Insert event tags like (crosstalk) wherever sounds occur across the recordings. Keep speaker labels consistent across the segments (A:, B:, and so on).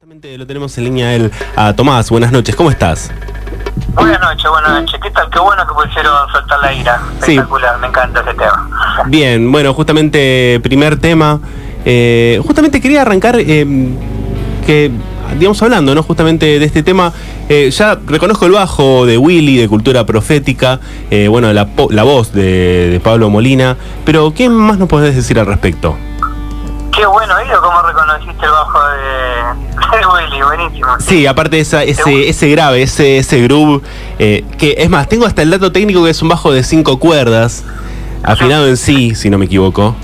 A: Justamente lo tenemos en línea él, a Tomás. Buenas noches, ¿cómo estás?
B: Buenas noches, buenas noches. ¿Qué tal? Qué bueno que pusieron soltar la ira.
A: Sí.
B: Espectacular, me encanta ese tema.
A: Bien, bueno, justamente primer tema. Eh, justamente quería arrancar eh, que, digamos, hablando, ¿no? Justamente de este tema. eh, ya reconozco el bajo de Willy, de Cultura Profética, bueno, la, la voz de, de Pablo Molina, pero ¿qué más nos podés decir al respecto?
B: Qué bueno, Ido, cómo reconociste el bajo de, de Willy, buenísimo.
A: Sí, aparte esa, ese, ese grave, ese, ese groove, eh, que es más, tengo hasta el dato técnico que es un bajo de cinco cuerdas, afinado en sí, si no me equivoco.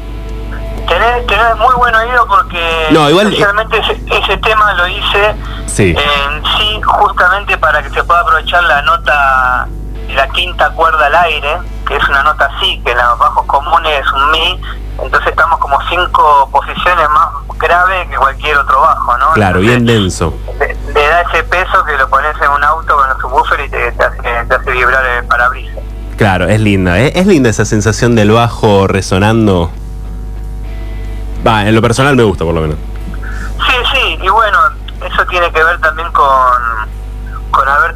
B: Tenés, tenés muy buen oído porque
A: No, igual-
B: especialmente ese, ese tema lo hice
A: Sí.
B: en sí justamente para que se pueda aprovechar la nota, la quinta cuerda al aire, que es una nota sí, que en los bajos comunes es un mi, entonces estamos como cinco posiciones más grave que cualquier otro bajo, ¿no?
A: Claro, bien
B: Entonces,
A: denso.
B: le, le da ese peso que lo pones en un auto con el subwoofer y te, te hace, te hace vibrar el parabrisas.
A: Claro, es linda, ¿eh? es linda esa sensación del bajo resonando. Va, en lo personal me gusta por lo menos.
B: Sí, sí, y bueno, eso tiene que ver también con,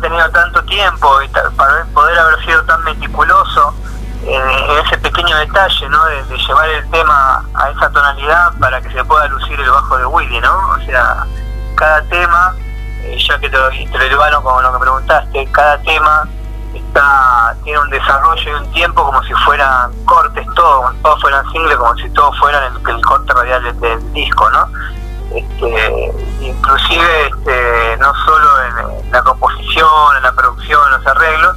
B: tenido tanto tiempo para poder haber sido tan meticuloso en, en ese pequeño detalle, ¿no? De, llevar el tema a esa tonalidad para que se pueda lucir el bajo de Willy, ¿no? O sea, cada tema, eh, ya que te lo, te lo como lo que preguntaste, cada tema está tiene un desarrollo y un tiempo como si fueran cortes todos, como todos fueran singles, como si todos fueran el, el corte radial del, del disco, ¿no? Este, inclusive este, no solo en la composición, en la producción, en los arreglos,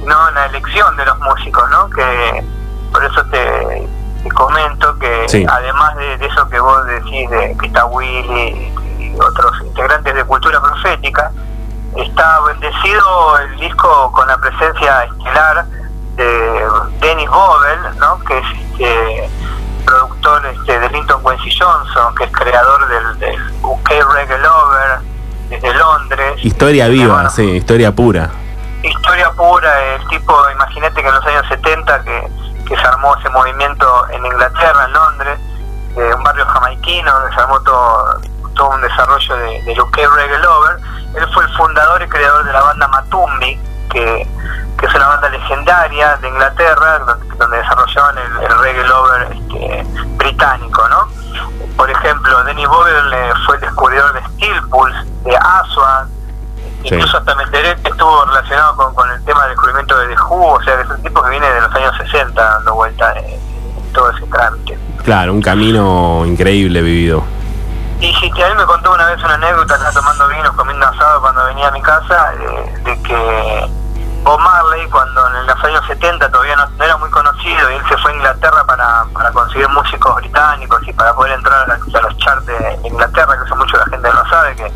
B: sino en la elección de los músicos, ¿no? Que por eso te, te comento que
A: Sí.
B: además de, de eso que vos decís, de que está Willy y otros integrantes de Cultura Profética, está bendecido el disco con la presencia estelar de Dennis Bobel, ¿no? que es este, productor este, de Linton Quincy Johnson, que es creador del, del UK Reggae Lover desde Londres.
A: Historia viva,
B: Bueno,
A: sí, historia pura.
B: Historia pura, el tipo, imagínate que en los años 70 que, que se armó ese movimiento en Inglaterra, en Londres, de un barrio jamaiquino, donde se armó todo, todo un desarrollo de, UK Reggae Lover. Él fue el fundador y creador de la banda Matumbi, que, que es una banda legendaria de Inglaterra, donde, donde desarrollaban el, el Reggae Lover este, británico, ¿no? Por ejemplo, Denny Bobel eh, fue el descubridor de Steel Pulse, de Aswan,
A: Sí.
B: Incluso hasta me enteré que estuvo relacionado con, con el tema del descubrimiento de The Who, o sea que es un tipo que viene de los años 60 dando vuelta en, en todo ese trámite.
A: Claro, un camino increíble vivido.
B: Y sí, que a mí me contó una vez una anécdota, estaba tomando vino, comiendo asado cuando venía a mi casa, eh, de que Bob Marley, cuando en los años 70 todavía no, era muy conocido, y él se fue a Inglaterra para, para conseguir músicos británicos y para poder entrar a, los charts de Inglaterra, que eso mucho la gente no sabe, que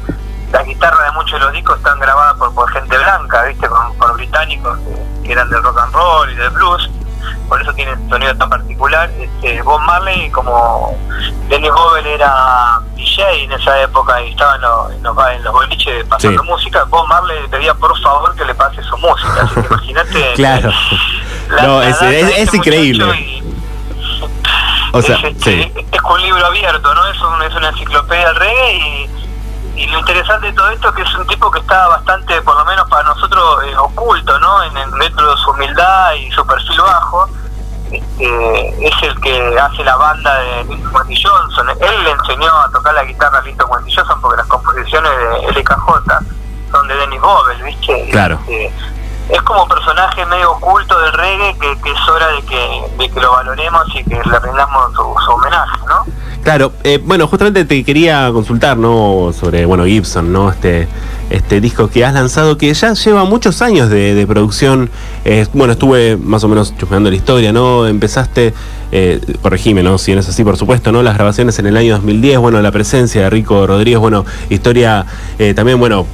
B: las guitarras de muchos de los discos están grabadas por, por gente blanca, ¿viste? Por, por británicos que eran del rock and roll y del blues, por eso tiene un sonido tan particular. Este, Bob Marley, como Dennis Bobel era DJ en esa época y estaba en los, en los, en los boliches pasando
A: Sí.
B: música, Bob Marley le pedía por favor que le pase su música, así que (laughs) imagínate.
A: Claro.
B: la-
A: No,
B: la
A: es- es-
B: este
A: increíble.
B: y- (laughs)
A: O sea,
B: es, este,
A: sí.
B: es un libro abierto, ¿no? Es, un- es una enciclopedia del reggae y, y lo interesante de todo esto es que es un tipo que está bastante, por lo menos para nosotros, eh, oculto, ¿no? En, en dentro de su humildad y su perfil bajo. Este, es el que hace la banda de Linton Wendy Johnson. Él le enseñó a tocar la guitarra a Linton Wendy Johnson porque las composiciones de LKJ son de Dennis Bobel, ¿viste?
A: Claro.
B: este, es como personaje medio oculto del reggae que, que es hora de que, de que lo valoremos y que le rindamos su, su homenaje, ¿no?
A: Claro, eh, bueno, justamente te quería consultar, ¿no? Sobre, bueno, Gibson, ¿no? Este, este disco que has lanzado que ya lleva muchos años de, producción. Eh, bueno, estuve más o menos chusmeando la historia, ¿no? Empezaste, eh, corregime, ¿no? Si no es así, por supuesto, ¿no? Las grabaciones en el año 2010, bueno, la presencia de Rico Rodríguez, bueno, historia eh, también, bueno,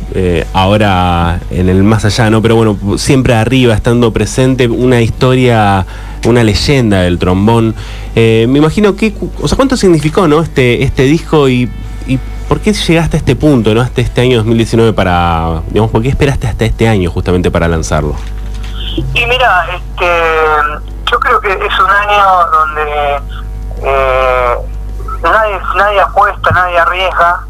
A: ahora en el más allá, ¿no? Pero bueno, siempre arriba, estando presente, una historia, una leyenda del trombón. Eh, me imagino que, o sea, ¿cuánto significó, ¿no? Este, este disco y, y por qué llegaste a este punto, ¿no? Hasta este año 2019 para, digamos, ¿por qué esperaste hasta este año justamente para lanzarlo?
B: Y mira, este, yo creo que es un año donde eh, nadie, nadie apuesta, nadie arriesga,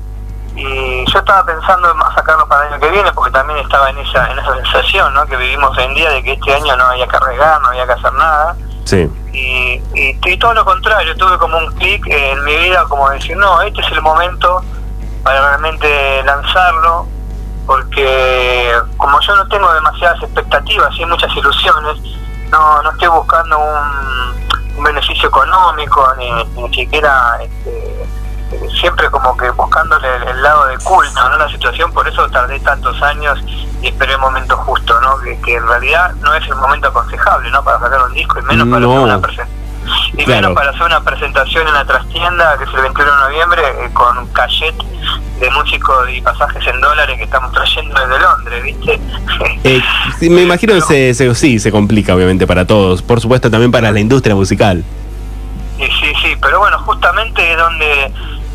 B: y yo estaba pensando en sacarlo para el año que viene porque también estaba en esa en esa sensación ¿no? que vivimos hoy en día de que este año no había que arriesgar, no había que hacer nada.
A: Sí.
B: Y, y, todo lo contrario, tuve como un clic en mi vida como decir, no, este es el momento para realmente lanzarlo, porque como yo no tengo demasiadas expectativas y muchas ilusiones, no, no estoy buscando un, un beneficio económico ni, ni siquiera... Este, siempre como que buscándole el, lado de culto, ¿no? La situación, por eso tardé tantos años y esperé el momento justo, ¿no? Que, en realidad no es el momento aconsejable, ¿no? Para sacar un disco y menos para hacer una presentación. Y menos para hacer una presentación en la trastienda, que es el 21 de noviembre, eh, con cachet de músicos y pasajes en dólares que estamos trayendo desde Londres, ¿viste?
A: Eh, me imagino que se, sí, se complica obviamente para todos, por supuesto también para la industria musical.
B: Sí, sí, sí, pero bueno, justamente es donde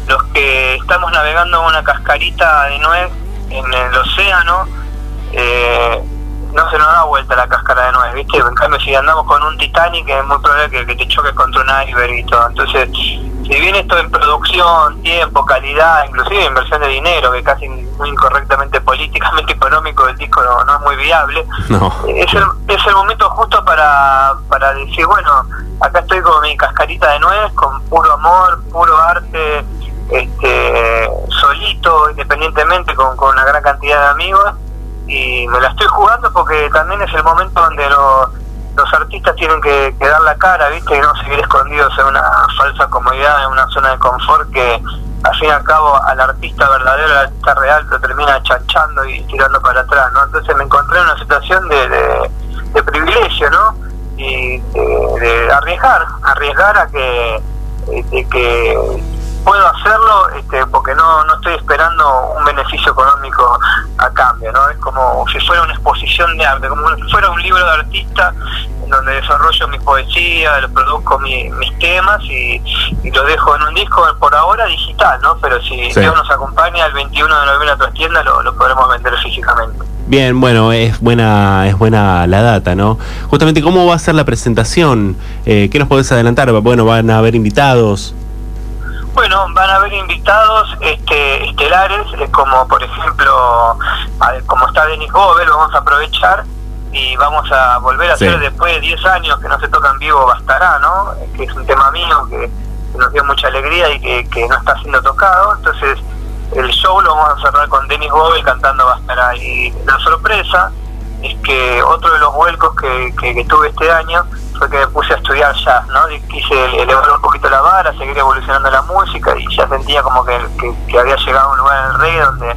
B: los que estamos navegando una cascarita de nuez en el océano, eh, no se nos da vuelta la cáscara de nuez, ¿viste? En cambio, si andamos con un Titanic, es muy probable que, te choque contra un iceberg y todo. Entonces, si bien esto en producción, tiempo, calidad, inclusive inversión de dinero, que casi muy incorrectamente políticamente (laughs) económico el disco no, es muy viable, Es, el, es el momento justo para, para decir, bueno, acá estoy con mi cascarita de nuez, con puro amor, puro arte, este, solito, independientemente, con, con una gran cantidad de amigos, y me la estoy jugando porque también es el momento donde los, los artistas tienen que, dar la cara, ¿viste? Y no seguir escondidos en una falsa comodidad, en una zona de confort que al fin y al cabo al artista verdadero, al artista real, lo termina chanchando y tirando para atrás, ¿no? Entonces me encontré en una situación de, de, privilegio, ¿no? Y de, arriesgar, arriesgar a que, que puedo hacerlo este, porque no, no estoy esperando un beneficio económico a cambio, ¿no? Es como si fuera una exposición de arte, como si fuera un libro de artista en donde desarrollo mi poesía, produzco mis temas y, y lo dejo en un disco por ahora digital, ¿no? Pero si Dios nos acompaña el 21 de noviembre a tu tienda, lo, lo podremos vender físicamente.
A: Bien, bueno, es buena, es buena la data, ¿no? Justamente, ¿cómo va a ser la presentación? Eh, ¿Qué nos podés adelantar? Bueno, van a haber invitados.
B: Bueno, van a haber invitados este, estelares, como por ejemplo, como está Denis Gobel, vamos a aprovechar y vamos a volver a hacer después de 10 años que no se toca en vivo Bastará, ¿no? Que es un tema mío que, nos dio mucha alegría y que, no está siendo tocado. Entonces, el show lo vamos a cerrar con Denis Gobel cantando Bastará. Y la sorpresa es que otro de los vuelcos que, que tuve este año fue que me puse a estudiar jazz, ¿no? Quise elevar un poquito la seguir evolucionando la música y ya sentía como que, había llegado a un lugar en el reggae donde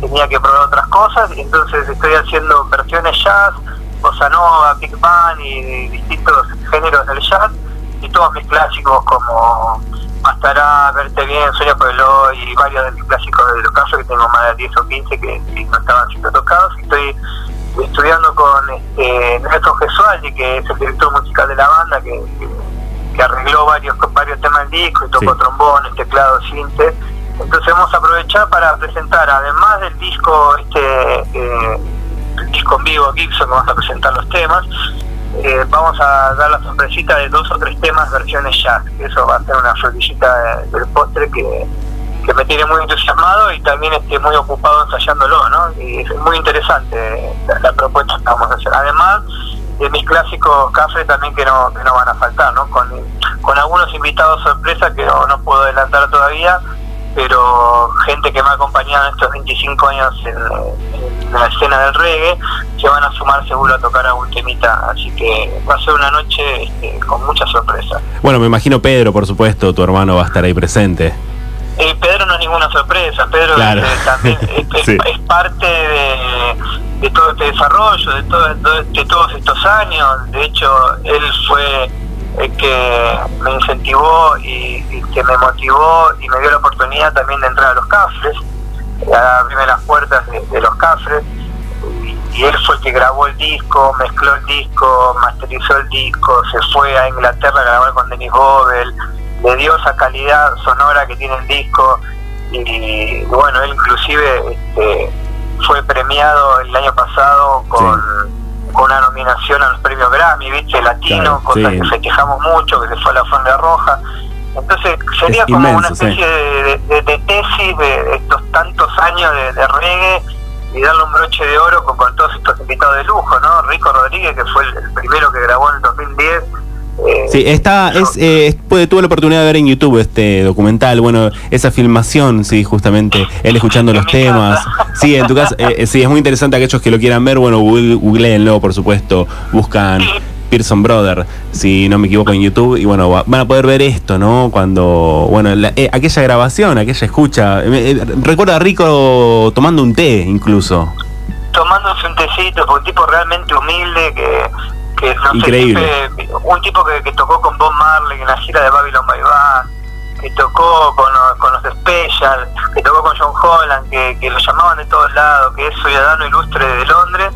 B: tenía que probar otras cosas y entonces estoy haciendo versiones jazz, bossa nova, big band y, distintos géneros del jazz y todos mis clásicos como Bastará, Verte Bien, Sueño por y varios de mis clásicos de los casos que tengo más de 10 o 15 que no estaban siendo tocados y estoy estudiando con este, Néstor Gesualdi, que es el director musical de la banda, que, que, arregló varios varios temas del disco y tocó trombones, teclado, sinte. Entonces vamos a aprovechar para presentar, además del disco este eh, el disco en vivo Gibson, que vamos a presentar los temas, eh, vamos a dar la sorpresita de dos o tres temas versiones jazz. Eso va a ser una florecita del postre que que me tiene muy entusiasmado y también estoy muy ocupado ensayándolo, ¿no? Y es muy interesante la, propuesta que vamos a hacer. Además de mis clásicos cafés también que no, que no van a faltar, ¿no? Con, con algunos invitados sorpresa que no, no puedo adelantar todavía, pero gente que me ha acompañado en estos 25 años en, la escena del reggae, se van a sumar seguro a tocar algún temita, así que va a ser una noche este, con mucha sorpresa.
A: Bueno, me imagino Pedro, por supuesto, tu hermano va a estar ahí presente.
B: Eh, Pedro no es ninguna sorpresa, Pedro eh, también (laughs) es, parte de, todo este desarrollo, de, todo, de todos estos años. De hecho, él fue que me incentivó y, que me motivó y me dio la oportunidad también de entrar a los cafres, a abrirme las puertas de, los cafres. Y, él fue el que grabó el disco, mezcló el disco, masterizó el disco, se fue a Inglaterra a grabar con Denis Bobel le dio esa calidad sonora que tiene el disco. Y, bueno, él inclusive este, fue premiado el año pasado con, una nominación a los premios Grammy, viste, latino, cosa que festejamos mucho, que se fue a la Fonda Roja Entonces sería como una especie de, tesis de estos tantos años de, reggae y darle un broche de oro con, todos estos invitados de lujo, ¿no? Rico Rodríguez, que fue el, primero que grabó en el 2010.
A: Eh, sí, está, es, eh, tuve la oportunidad de ver en YouTube este documental, bueno, esa filmación, sí, justamente, él escuchando los temas. Sí, en tu caso, eh, sí, es muy interesante aquellos que lo quieran ver, bueno, googleenlo, por supuesto, buscan Pearson Brother, si no me equivoco, en YouTube. Y bueno, van a poder ver esto, ¿no? Cuando, bueno, eh, aquella grabación, aquella escucha. Eh, recuerda a Rico tomando un té, incluso.
B: Tomándose un tecito, un tipo realmente humilde que. Que
A: Increíble.
B: un tipo que, tocó con Bob Marley en la gira de Babylon by que tocó con, con los Special, que tocó con John Holland, que, que lo llamaban de todos lados, que es ciudadano ilustre de Londres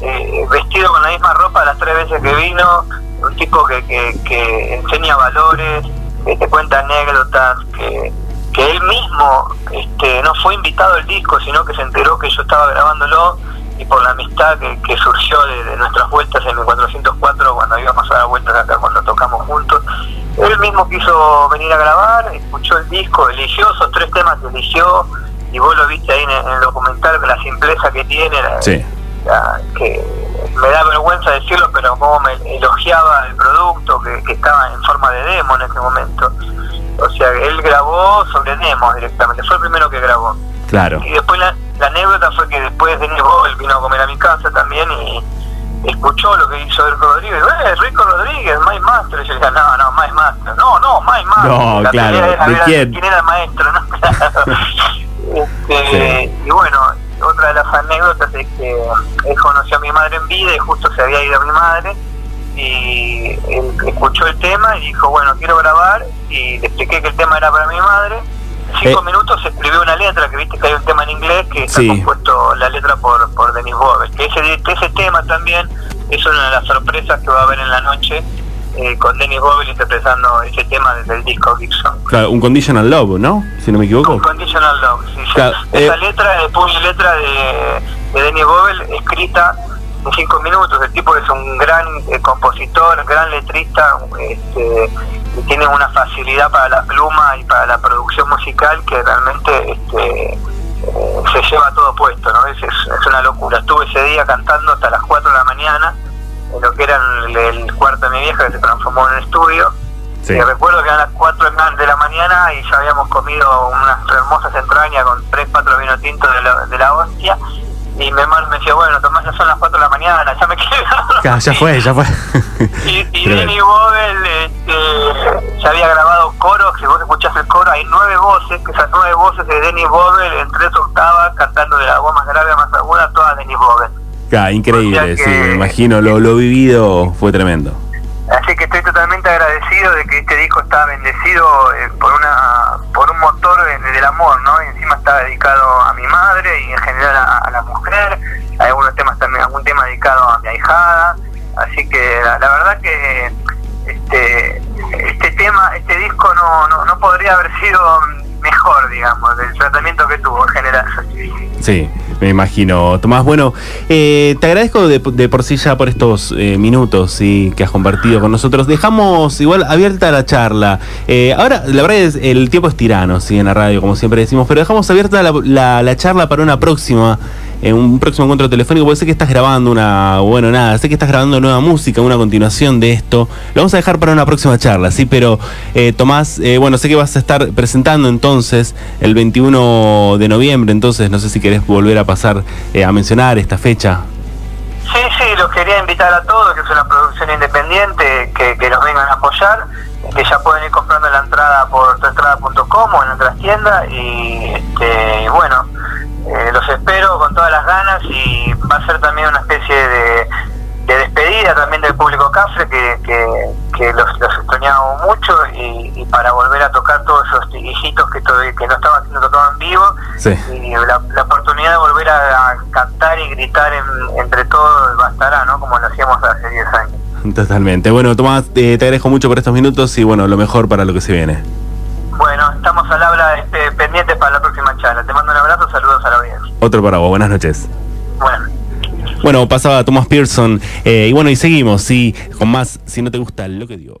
B: eh, vestido con la misma ropa las tres veces que vino, un tipo que, que, enseña valores, que te cuenta anécdotas, que, que él mismo este, no fue invitado al disco, sino que se enteró que yo estaba grabándolo y por la amistad que, surgió de, nuestras vueltas en el 404 cuando íbamos a dar vueltas acá cuando tocamos juntos. Él mismo quiso venir a grabar, escuchó el disco, eligió esos tres temas que eligió y vos lo viste ahí en el, documental, la simpleza que tiene,
A: sí
B: que me da vergüenza decirlo, pero como me elogiaba el producto que, estaba en forma de demo en ese momento. O sea, él grabó sobre demo directamente, fue el primero que grabó.
A: Claro.
B: Y después la, anécdota fue que después de él vino a comer a mi casa también y escuchó lo que hizo Rico Rodríguez. ¡Eh, Rico Rodríguez, My Master! Y yo decía, no, no, My Master. No, no, My Master.
A: No, claro. ¿De quién?
B: quién era el maestro, ¿no? (laughs) este, Y bueno, otra de las anécdotas es que él conoció a mi madre en vida y justo se había ido a mi madre y él escuchó el tema y dijo, bueno, quiero grabar y le expliqué que el tema era para mi madre. Cinco eh. minutos escribió una letra, que viste que hay un tema en inglés que está compuesto la letra por, por Denis Bobel, que ese, ese tema también es una de las sorpresas que va a haber en la noche eh, con Dennis Bobel interpretando ese tema desde el disco Gibson.
A: Claro, un Conditional Love, ¿no? Si no me equivoco. Un
B: Conditional Love, sí. Esa eh, letra, de puño y letra de, de Dennis Bobel, escrita en cinco minutos. El tipo es un gran eh, compositor, gran letrista, este, y tiene una facilidad para la pluma y para la producción musical que realmente este, se lleva todo puesto, ¿no? Es, es, una locura. Estuve ese día cantando hasta las 4 de la mañana en lo que era el, cuarto de mi vieja que se transformó en un estudio. Y recuerdo que eran las 4 de la mañana y ya habíamos comido unas hermosas entrañas con 3, 4 vino tintos de la, de la hostia. Y mi hermano me decía, bueno, Tomás, ya son las 4 de la mañana, ya me (laughs)
A: ya fue, ya fue.
B: y, y Denny Bobel este, ya había grabado coros, si vos escuchás el coro, hay nueve voces, que esas nueve voces de Denny Bobel en tres octavas, cantando de la voz más grave a más aguda, todas Denny Bobel
A: increíble, sí, me imagino, lo, lo vivido fue tremendo.
B: Así que estoy totalmente agradecido de que este disco está bendecido eh, por una por un motor del amor, ¿no? Y encima está dedicado a mi madre y en general a, la mujer. Hay algunos temas también, algún tema dedicado a mi ahijada. Así que la, verdad que este este tema, este disco no, no, no podría haber sido mejor, digamos, del tratamiento que tuvo en general.
A: Sí, me imagino. Tomás, bueno, eh, te agradezco de, por sí ya por estos eh, minutos ¿sí? que has compartido con nosotros. Dejamos igual abierta la charla. Eh, ahora, la verdad es el tiempo es tirano, ¿sí? en la radio, como siempre decimos, pero dejamos abierta la, la charla para una próxima en un próximo encuentro telefónico, porque sé que estás grabando una, bueno, nada, sé que estás grabando nueva música, una continuación de esto. Lo vamos a dejar para una próxima charla, sí, pero eh, Tomás, eh, bueno, sé que vas a estar presentando entonces el 21 de noviembre, entonces no sé si querés volver a pasar eh, a mencionar esta fecha.
B: Sí, sí, los quería invitar a todos, que es una producción independiente, que, que nos vengan a apoyar, que ya pueden ir comprando la entrada por tuentrada.com o en otras tiendas y, este, bueno, eh, los espero con todas las ganas y va a ser también una especie de, despedida también del público Cafre que, que, los, los extrañamos mucho y, para volver a tocar todos esos hijitos que, que no estaban siendo tocados en vivo y la, oportunidad de volver a, cantar y gritar entre todos bastará, ¿no? Como lo hacíamos hace 10 años.
A: Totalmente. Bueno, Tomás, te agradezco mucho por estos minutos y bueno, lo mejor para lo que se viene.
B: Pendientes para la próxima charla. Te mando un abrazo, saludos a la audiencia.
A: Otro para vos, buenas noches.
B: Bueno.
A: Bueno, pasaba Thomas Pearson. Eh, y bueno, y seguimos, sí, con más, si no te gusta lo que digo.